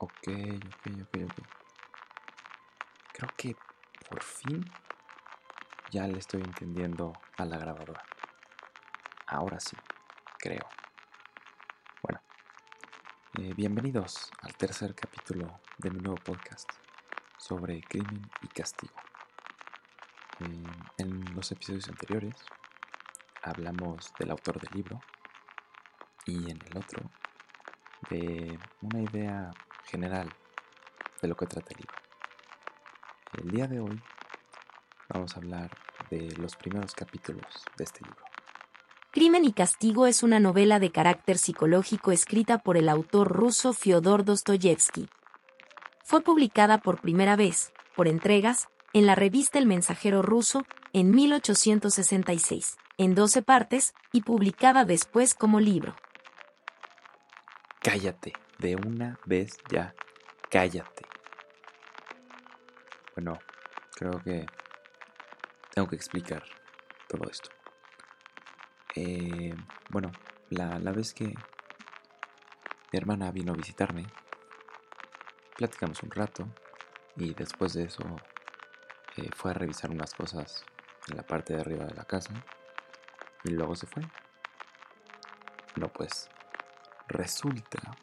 Ok, ok, ok, ok. Creo que por fin ya le estoy entendiendo a la grabadora. Ahora sí, creo. Bueno, eh, bienvenidos al tercer capítulo de mi nuevo podcast sobre crimen y castigo. Eh, en los episodios anteriores hablamos del autor del libro y en el otro de una idea general de lo que trata el libro. El día de hoy vamos a hablar de los primeros capítulos de este libro. Crimen y Castigo es una novela de carácter psicológico escrita por el autor ruso Fyodor Dostoyevsky. Fue publicada por primera vez, por entregas, en la revista El Mensajero Ruso, en 1866, en 12 partes, y publicada después como libro. Cállate, de una vez ya, cállate. Bueno, creo que tengo que explicar todo esto. Eh, bueno, la, vez que mi hermana vino a visitarme, platicamos un rato y después de eso eh, fue a revisar unas cosas en la parte de arriba de la casa y luego se fue. Bueno, pues resulta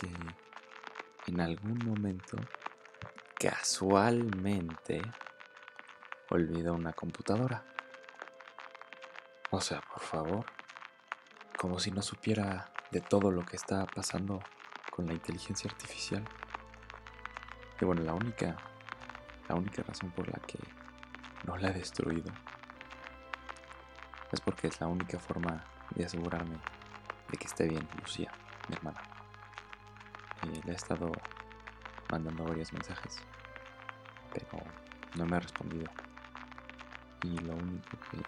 que en algún momento casualmente olvidó una computadora. O sea, por favor, como si no supiera de todo lo que está pasando con la inteligencia artificial. Y bueno, la única, la única razón por la que no la he destruido es porque es la única forma de asegurarme de que esté bien Lucía, mi hermana. Le he estado mandando varios mensajes, pero no me ha respondido. Y lo único que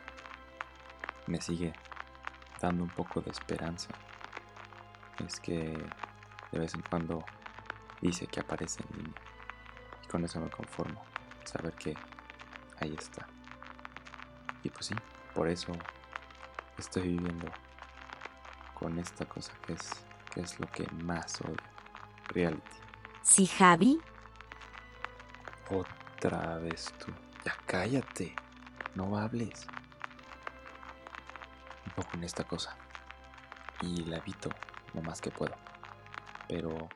me sigue dando un poco de esperanza es que de vez en cuando dice que aparece en línea. Y con eso me conformo, saber que ahí está. Y pues sí, por eso estoy viviendo con esta cosa que es, que es lo que más odio. Reality. Sí, Javi. Otra vez tú. Ya cállate. No hables. Un poco en esta cosa. Y la evito lo más que puedo. Pero,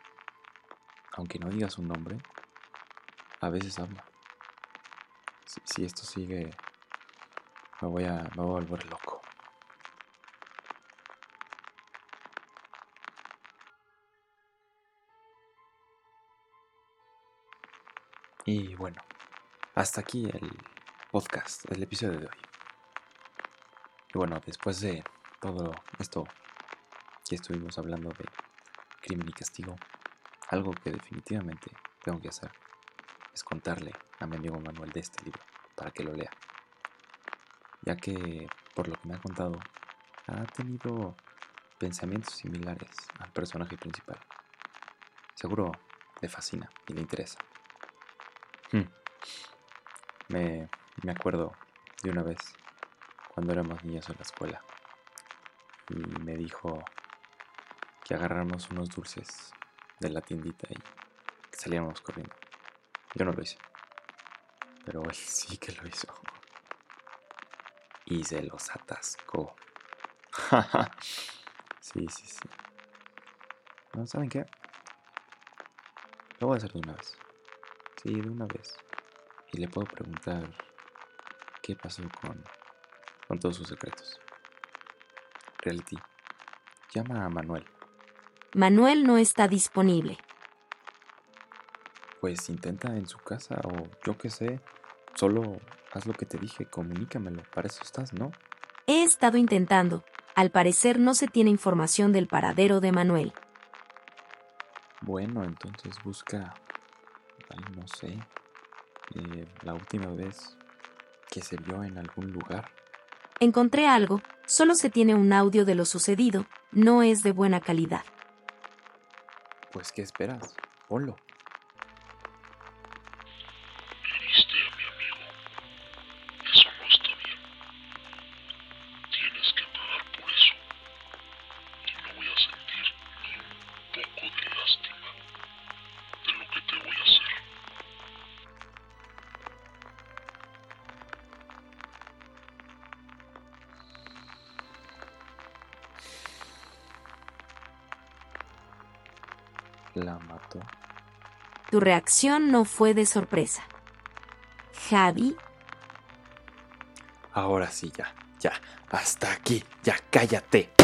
aunque no digas un nombre, a veces habla. Si, si esto sigue, me voy, a, me voy a volver loco. Y bueno, hasta aquí el podcast, el episodio de hoy. Y bueno, después de todo esto que estuvimos hablando de crimen y castigo, algo que definitivamente tengo que hacer es contarle a mi amigo Manuel de este libro para que lo lea. Ya que, por lo que me ha contado, ha tenido pensamientos similares al personaje principal. Seguro le fascina y le interesa. Hmm. Me, me acuerdo de una vez cuando éramos niños en la escuela y me dijo que agarráramos unos dulces de la tiendita y que saliéramos corriendo. Yo no lo hice, pero él sí que lo hizo. Y se los atascó. sí, sí, sí. ¿No saben qué? Lo voy a hacer de una vez. De una vez. Y le puedo preguntar qué pasó con, con todos sus secretos. Reality, llama a Manuel. Manuel no está disponible. Pues intenta en su casa o yo qué sé. Solo haz lo que te dije, comunícamelo. Para eso estás, ¿no? He estado intentando. Al parecer no se tiene información del paradero de Manuel. Bueno, entonces busca no sé, eh, la última vez que se vio en algún lugar. Encontré algo, solo se tiene un audio de lo sucedido, no es de buena calidad. Pues, ¿qué esperas? Ponlo. La mató. Tu reacción no fue de sorpresa. Javi, Ahora sí, ya, ya, hasta aquí, ya cállate.